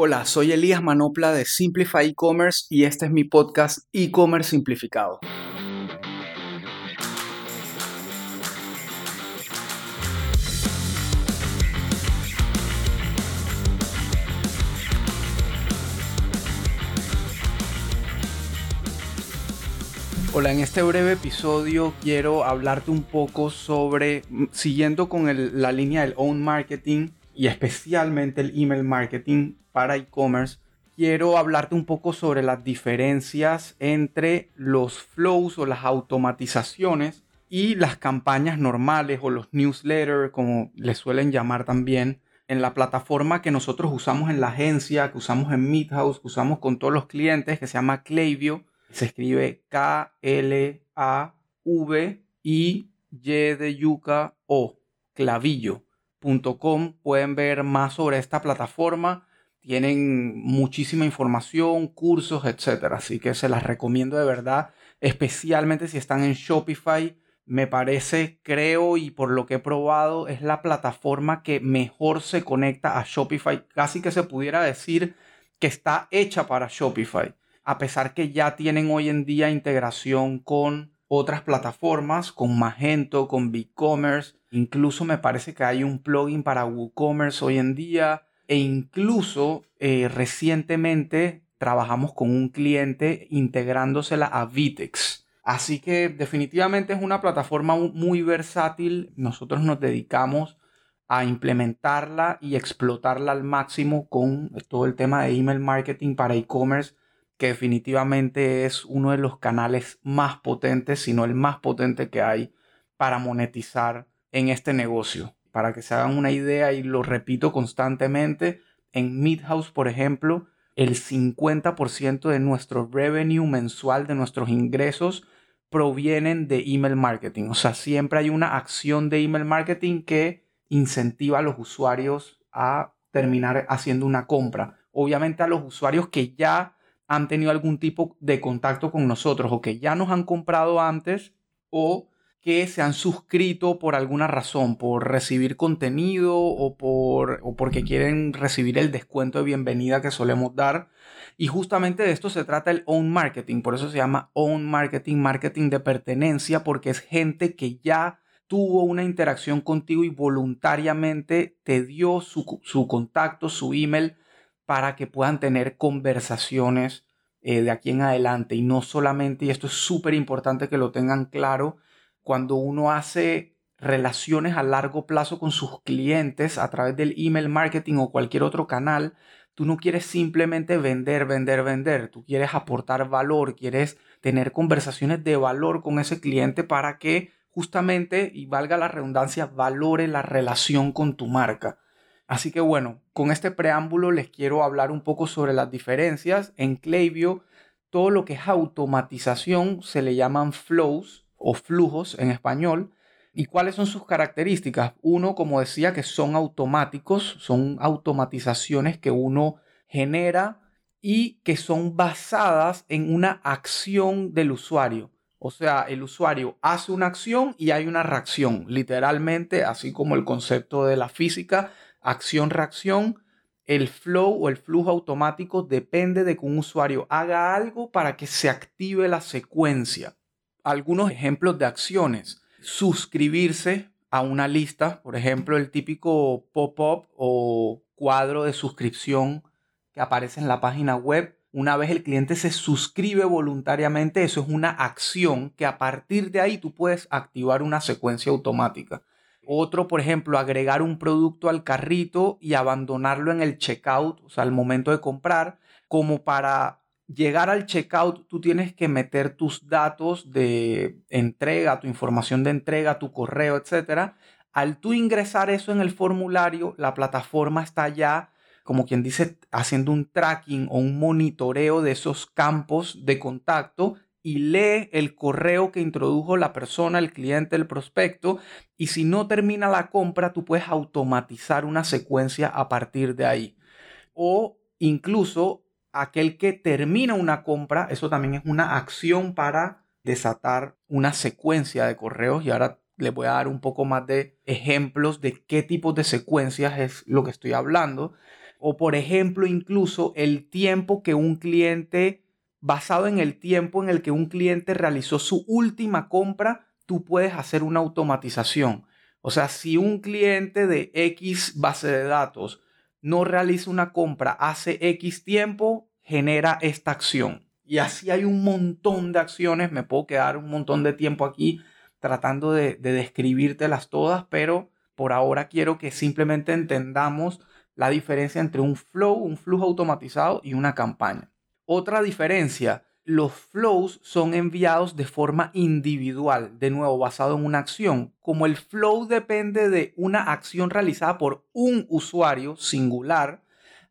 Hola, soy Elías Manopla de Simplify E-Commerce y este es mi podcast E-Commerce Simplificado. Hola, en este breve episodio quiero hablarte un poco sobre, siguiendo con la línea del own marketing y especialmente el email marketing para e-commerce, quiero hablarte un poco sobre las diferencias entre los flows o las automatizaciones y las campañas normales o los newsletters, como les suelen llamar también, en la plataforma que nosotros usamos en la agencia, que usamos en Midhouse, que usamos con todos los clientes, que se llama Klaviyo. Se escribe K-L-A-V-I-Y de yuca o Pueden ver más sobre esta plataforma. Tienen muchísima información, cursos, etc. Así que se las recomiendo de verdad, especialmente si están en Shopify. Me parece, creo y por lo que he probado, es la plataforma que mejor se conecta a Shopify. Casi que se pudiera decir que está hecha para Shopify a pesar que ya tienen hoy en día integración con otras plataformas, con Magento, con BigCommerce, incluso me parece que hay un plugin para WooCommerce hoy en día e incluso eh, recientemente trabajamos con un cliente integrándosela a Vitex. Así que definitivamente es una plataforma muy versátil. Nosotros nos dedicamos a implementarla y explotarla al máximo con todo el tema de email marketing para e-commerce que definitivamente es uno de los canales más potentes, si no el más potente que hay para monetizar en este negocio. Para que se hagan una idea, y lo repito constantemente, en Midhouse, por ejemplo, el 50% de nuestro revenue mensual, de nuestros ingresos, provienen de email marketing. O sea, siempre hay una acción de email marketing que incentiva a los usuarios a terminar haciendo una compra. Obviamente a los usuarios que ya han tenido algún tipo de contacto con nosotros o que ya nos han comprado antes o que se han suscrito por alguna razón, por recibir contenido o, por, o porque quieren recibir el descuento de bienvenida que solemos dar. Y justamente de esto se trata el own marketing, por eso se llama own marketing, marketing de pertenencia, porque es gente que ya tuvo una interacción contigo y voluntariamente te dio su, su contacto, su email, para que puedan tener conversaciones eh, de aquí en adelante. Y no solamente, y esto es súper importante que lo tengan claro, cuando uno hace relaciones a largo plazo con sus clientes a través del email marketing o cualquier otro canal, tú no quieres simplemente vender, vender, vender, tú quieres aportar valor, quieres tener conversaciones de valor con ese cliente para que justamente, y valga la redundancia, valore la relación con tu marca. Así que bueno, con este preámbulo les quiero hablar un poco sobre las diferencias. En Klaviyo, todo lo que es automatización se le llaman flows o flujos en español. ¿Y cuáles son sus características? Uno, como decía, que son automáticos, son automatizaciones que uno genera y que son basadas en una acción del usuario. O sea, el usuario hace una acción y hay una reacción, literalmente, así como el concepto de la física, acción-reacción, el flow o el flujo automático depende de que un usuario haga algo para que se active la secuencia. Algunos ejemplos de acciones. Suscribirse a una lista, por ejemplo, el típico pop-up o cuadro de suscripción que aparece en la página web. Una vez el cliente se suscribe voluntariamente, eso es una acción que a partir de ahí tú puedes activar una secuencia automática. Otro, por ejemplo, agregar un producto al carrito y abandonarlo en el checkout, o sea, al momento de comprar, como para llegar al checkout, tú tienes que meter tus datos de entrega, tu información de entrega, tu correo, etc. Al tú ingresar eso en el formulario, la plataforma está ya, como quien dice, haciendo un tracking o un monitoreo de esos campos de contacto y lee el correo que introdujo la persona, el cliente, el prospecto, y si no termina la compra, tú puedes automatizar una secuencia a partir de ahí. O incluso aquel que termina una compra, eso también es una acción para desatar una secuencia de correos y ahora les voy a dar un poco más de ejemplos de qué tipos de secuencias es lo que estoy hablando. O por ejemplo, incluso el tiempo que un cliente, basado en el tiempo en el que un cliente realizó su última compra, tú puedes hacer una automatización. O sea, si un cliente de X base de datos no realiza una compra hace X tiempo, genera esta acción. Y así hay un montón de acciones. Me puedo quedar un montón de tiempo aquí tratando de, de describírtelas todas, pero por ahora quiero que simplemente entendamos la diferencia entre un flow, un flujo automatizado y una campaña. Otra diferencia, los flows son enviados de forma individual, de nuevo basado en una acción. Como el flow depende de una acción realizada por un usuario singular,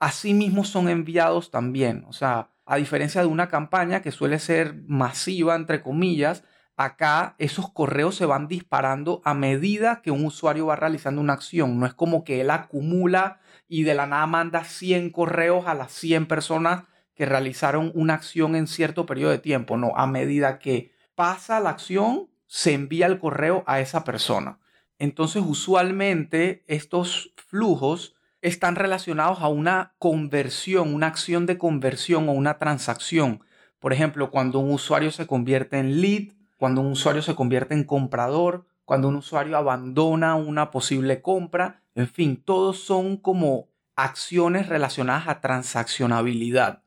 asimismo son enviados también. O sea, a diferencia de una campaña que suele ser masiva, entre comillas, acá esos correos se van disparando a medida que un usuario va realizando una acción. No es como que él acumula y de la nada manda 100 correos a las 100 personas que realizaron una acción en cierto periodo de tiempo. No, a medida que pasa la acción, se envía el correo a esa persona. Entonces, usualmente estos flujos están relacionados a una conversión, una acción de conversión o una transacción. Por ejemplo, cuando un usuario se convierte en lead, cuando un usuario se convierte en comprador, cuando un usuario abandona una posible compra, en fin, todos son como acciones relacionadas a transaccionabilidad.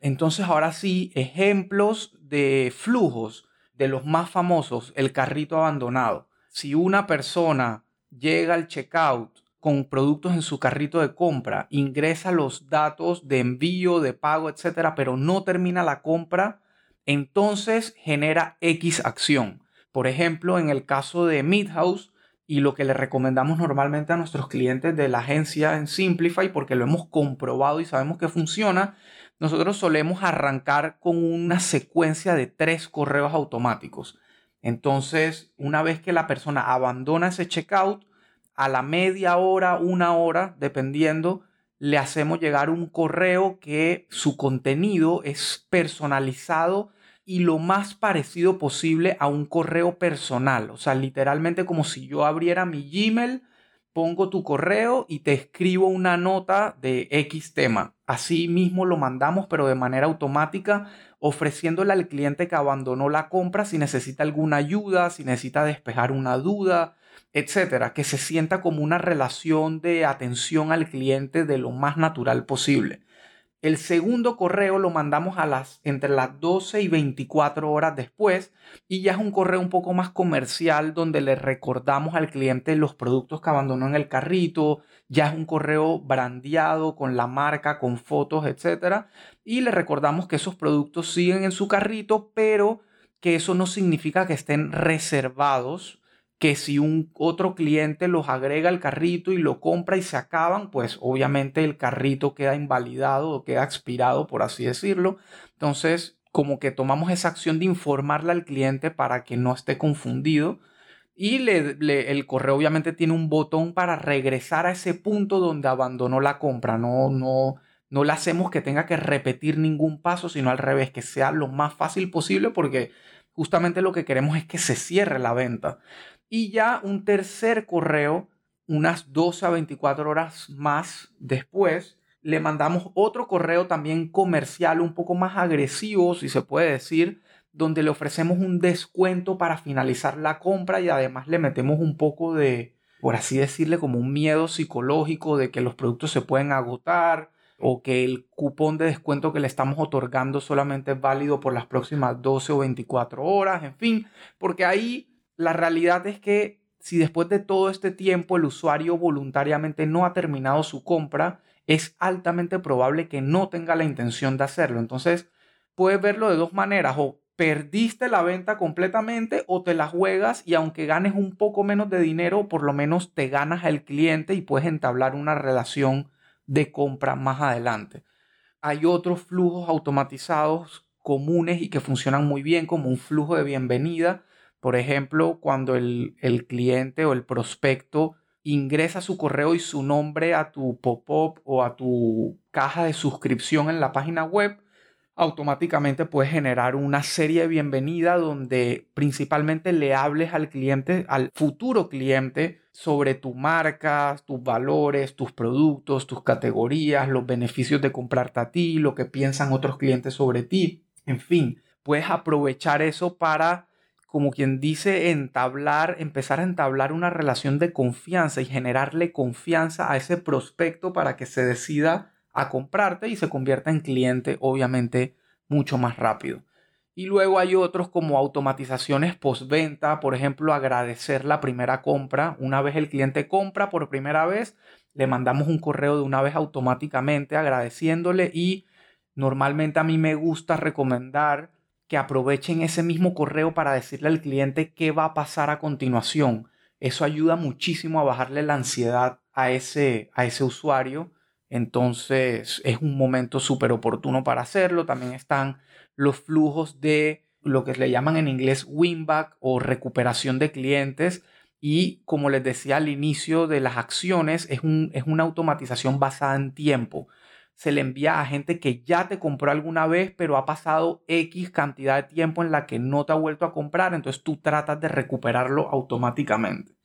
Entonces, ahora sí, ejemplos de flujos de los más famosos, el carrito abandonado. Si una persona llega al checkout con productos en su carrito de compra, ingresa los datos de envío, de pago, etcétera, pero no termina la compra, entonces genera X acción. Por ejemplo, en el caso de Midhouse y lo que le recomendamos normalmente a nuestros clientes de la agencia en Simplify, porque lo hemos comprobado y sabemos que funciona, nosotros solemos arrancar con una secuencia de tres correos automáticos. Entonces, una vez que la persona abandona ese checkout, a la media hora, una hora, dependiendo, le hacemos llegar un correo que su contenido es personalizado y lo más parecido posible a un correo personal. O sea, literalmente como si yo abriera mi Gmail pongo tu correo y te escribo una nota de X tema. Así mismo lo mandamos, pero de manera automática, ofreciéndole al cliente que abandonó la compra si necesita alguna ayuda, si necesita despejar una duda, etcétera, que se sienta como una relación de atención al cliente de lo más natural posible. El segundo correo lo mandamos a las entre las 12 y 24 horas después y ya es un correo un poco más comercial donde le recordamos al cliente los productos que abandonó en el carrito, ya es un correo brandeado con la marca, con fotos, etcétera, y le recordamos que esos productos siguen en su carrito, pero que eso no significa que estén reservados que si un otro cliente los agrega al carrito y lo compra y se acaban, pues obviamente el carrito queda invalidado o queda expirado, por así decirlo. Entonces, como que tomamos esa acción de informarle al cliente para que no esté confundido. Y le, el correo obviamente tiene un botón para regresar a ese punto donde abandonó la compra. No, no, no le hacemos que tenga que repetir ningún paso, sino al revés, que sea lo más fácil posible porque justamente lo que queremos es que se cierre la venta. Y ya un tercer correo, unas 12 a 24 horas más después, le mandamos otro correo también comercial, un poco más agresivo, si se puede decir, donde le ofrecemos un descuento para finalizar la compra y además le metemos un poco de, por así decirle, como un miedo psicológico de que los productos se pueden agotar o que el cupón de descuento que le estamos otorgando solamente es válido por las próximas 12 o 24 horas, en fin, porque ahí la realidad es que si después de todo este tiempo el usuario voluntariamente no ha terminado su compra, es altamente probable que no tenga la intención de hacerlo. Entonces, puedes verlo de dos maneras, o perdiste la venta completamente o te la juegas y aunque ganes un poco menos de dinero, por lo menos te ganas al cliente y puedes entablar una relación de compra más adelante. Hay otros flujos automatizados comunes y que funcionan muy bien como un flujo de bienvenida por ejemplo, cuando el, cliente o el prospecto ingresa su correo y su nombre a tu pop-up o a tu caja de suscripción en la página web, automáticamente puedes generar una serie de bienvenida donde principalmente le hables al cliente, al futuro cliente, sobre tu marca, tus valores, tus productos, tus categorías, los beneficios de comprarte a ti, lo que piensan otros clientes sobre ti. En fin, puedes aprovechar eso para, como quien dice, entablar, empezar a entablar una relación de confianza y generarle confianza a ese prospecto para que se decida a comprarte y se convierta en cliente, obviamente, mucho más rápido. Y luego hay otros como automatizaciones postventa, por ejemplo, agradecer la primera compra. Una vez el cliente compra por primera vez, le mandamos un correo de una vez automáticamente agradeciéndole y normalmente a mí me gusta recomendar que aprovechen ese mismo correo para decirle al cliente qué va a pasar a continuación. Eso ayuda muchísimo a bajarle la ansiedad a ese, a ese usuario entonces es un momento súper oportuno para hacerlo. También están los flujos de lo que le llaman en inglés winback o recuperación de clientes. Y como les decía al inicio de las acciones, es, es una automatización basada en tiempo. Se le envía a gente que ya te compró alguna vez, pero ha pasado X cantidad de tiempo en la que no te ha vuelto a comprar. Entonces tú tratas de recuperarlo automáticamente.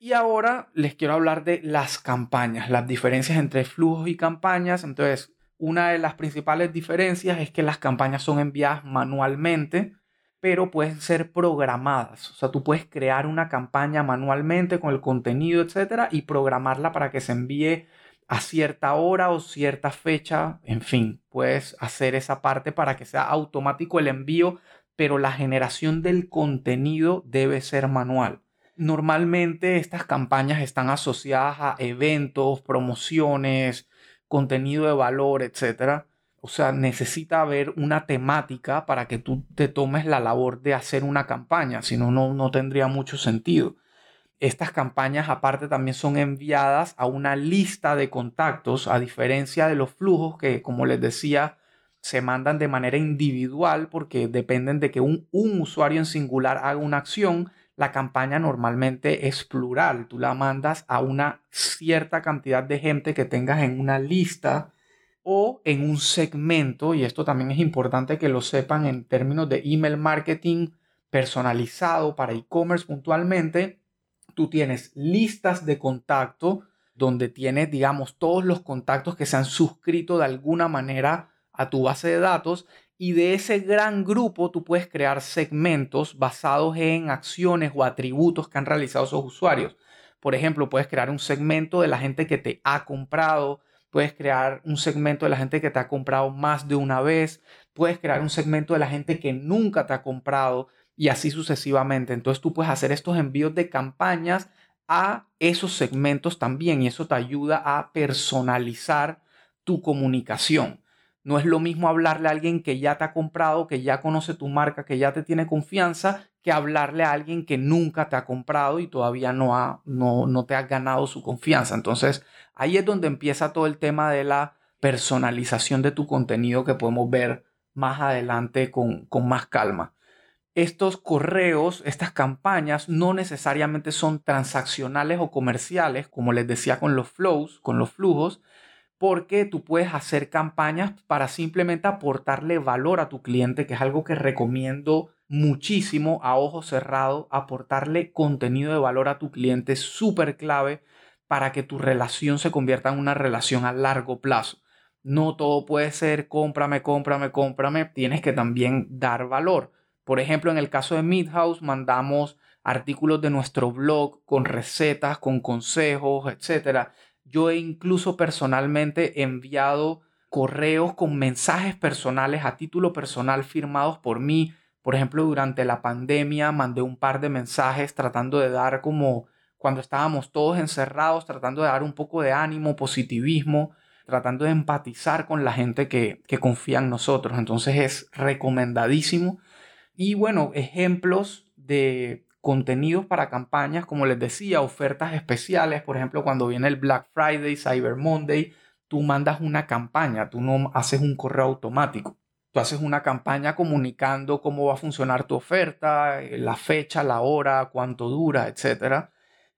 Y ahora les quiero hablar de las campañas, las diferencias entre flujos y campañas. Entonces, una de las principales diferencias es que las campañas son enviadas manualmente, pero pueden ser programadas. O sea, tú puedes crear una campaña manualmente con el contenido, etcétera, y programarla para que se envíe a cierta hora o cierta fecha. En fin, puedes hacer esa parte para que sea automático el envío, pero la generación del contenido debe ser manual. Normalmente estas campañas están asociadas a eventos, promociones, contenido de valor, etc. O sea, necesita haber una temática para que tú te tomes la labor de hacer una campaña, si no, no tendría mucho sentido. Estas campañas aparte también son enviadas a una lista de contactos, a diferencia de los flujos que, como les decía, se mandan de manera individual porque dependen de que un, un usuario en singular haga una acción la campaña normalmente es plural. Tú la mandas a una cierta cantidad de gente que tengas en una lista o en un segmento, y esto también es importante que lo sepan en términos de email marketing personalizado para e-commerce puntualmente, tú tienes listas de contacto donde tienes, digamos, todos los contactos que se han suscrito de alguna manera a tu base de datos y de ese gran grupo tú puedes crear segmentos basados en acciones o atributos que han realizado esos usuarios. Por ejemplo, puedes crear un segmento de la gente que te ha comprado, puedes crear un segmento de la gente que te ha comprado más de una vez, puedes crear un segmento de la gente que nunca te ha comprado y así sucesivamente. Entonces tú puedes hacer estos envíos de campañas a esos segmentos también y eso te ayuda a personalizar tu comunicación. No es lo mismo hablarle a alguien que ya te ha comprado, que ya conoce tu marca, que ya te tiene confianza, que hablarle a alguien que nunca te ha comprado y todavía no, ha, no, no te ha ganado su confianza. Entonces, ahí es donde empieza todo el tema de la personalización de tu contenido que podemos ver más adelante con, con más calma. Estos correos, estas campañas no necesariamente son transaccionales o comerciales, como les decía con los flows, con los flujos, porque tú puedes hacer campañas para simplemente aportarle valor a tu cliente, que es algo que recomiendo muchísimo a ojo cerrado, aportarle contenido de valor a tu cliente súper clave para que tu relación se convierta en una relación a largo plazo. No todo puede ser cómprame, cómprame, cómprame, tienes que también dar valor. Por ejemplo, en el caso de Midhouse mandamos artículos de nuestro blog con recetas, con consejos, etcétera yo he incluso personalmente enviado correos con mensajes personales a título personal firmados por mí. Por ejemplo, durante la pandemia mandé un par de mensajes tratando de dar como cuando estábamos todos encerrados, tratando de dar un poco de ánimo, positivismo, tratando de empatizar con la gente que, que confía en nosotros. Entonces es recomendadísimo. Y bueno, ejemplos de contenidos para campañas, como les decía, ofertas especiales, por ejemplo, cuando viene el Black Friday, Cyber Monday, tú mandas una campaña, tú no haces un correo automático. Tú haces una campaña comunicando cómo va a funcionar tu oferta, eh, la fecha, la hora, cuánto dura, etc.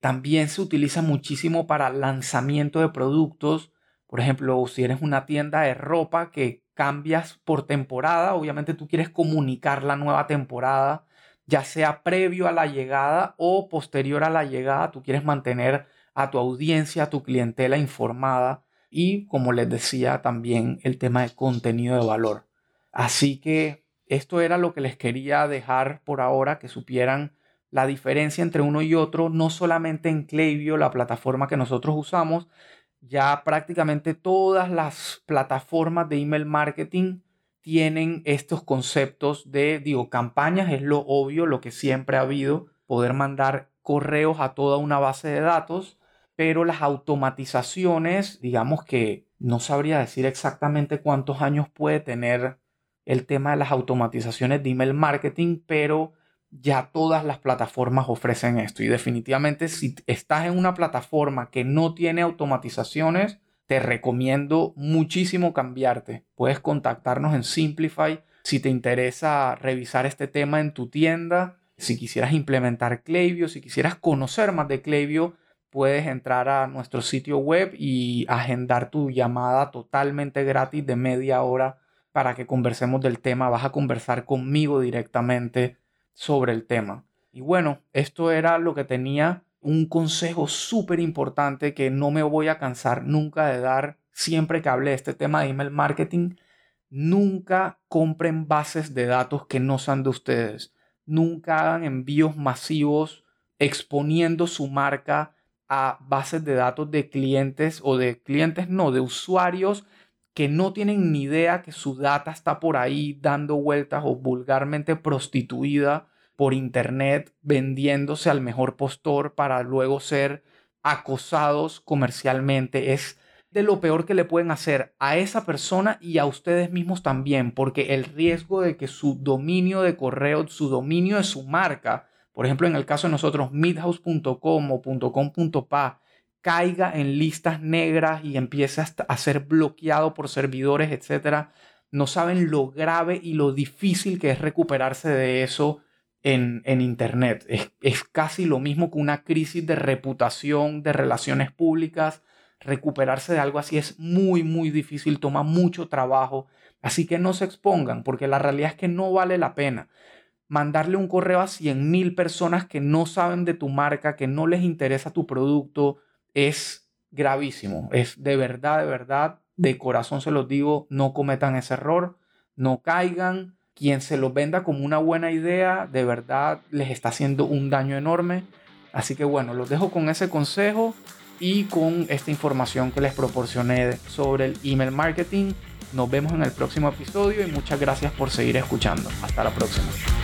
También se utiliza muchísimo para lanzamiento de productos. Por ejemplo, si eres una tienda de ropa que cambias por temporada. Obviamente tú quieres comunicar la nueva temporada, ya sea previo a la llegada o posterior a la llegada. Tú quieres mantener a tu audiencia, a tu clientela informada y, como les decía, también el tema de contenido de valor. Así que esto era lo que les quería dejar por ahora, que supieran la diferencia entre uno y otro, no solamente en Klaviyo, la plataforma que nosotros usamos, ya prácticamente todas las plataformas de email marketing tienen estos conceptos de, digo, campañas, es lo obvio, lo que siempre ha habido, poder mandar correos a toda una base de datos, pero las automatizaciones, digamos que no sabría decir exactamente cuántos años puede tener el tema de las automatizaciones de email marketing, pero ya todas las plataformas ofrecen esto. Y definitivamente si estás en una plataforma que no tiene automatizaciones, te recomiendo muchísimo cambiarte. Puedes contactarnos en Simplify si te interesa revisar este tema en tu tienda. Si quisieras implementar Klaviyo, si quisieras conocer más de Klaviyo, puedes entrar a nuestro sitio web y agendar tu llamada totalmente gratis de media hora para que conversemos del tema. Vas a conversar conmigo directamente sobre el tema. Y bueno, esto era lo que tenía un consejo súper importante que no me voy a cansar nunca de dar siempre que hable de este tema de email marketing. Nunca compren bases de datos que no sean de ustedes. Nunca hagan envíos masivos exponiendo su marca a bases de datos de clientes o de clientes, no, de usuarios que no tienen ni idea que su data está por ahí dando vueltas o vulgarmente prostituida por internet vendiéndose al mejor postor para luego ser acosados comercialmente. Es de lo peor que le pueden hacer a esa persona y a ustedes mismos también, porque el riesgo de que su dominio de correo, su dominio de su marca, por ejemplo, en el caso de nosotros, midhouse.com o caiga en listas negras y empiece a ser bloqueado por servidores, etcétera, no saben lo grave y lo difícil que es recuperarse de eso en, Internet. Es, casi lo mismo que una crisis de reputación, de relaciones públicas. Recuperarse de algo así es muy, muy difícil, toma mucho trabajo. Así que no se expongan, porque la realidad es que no vale la pena mandarle un correo a 100 mil personas que no saben de tu marca, que no les interesa tu producto, es gravísimo. Es de verdad, de verdad, de corazón se los digo, no cometan ese error, no caigan quien se lo venda como una buena idea, de verdad les está haciendo un daño enorme. Así que bueno, los dejo con ese consejo y con esta información que les proporcioné sobre el email marketing. Nos vemos en el próximo episodio y muchas gracias por seguir escuchando. Hasta la próxima.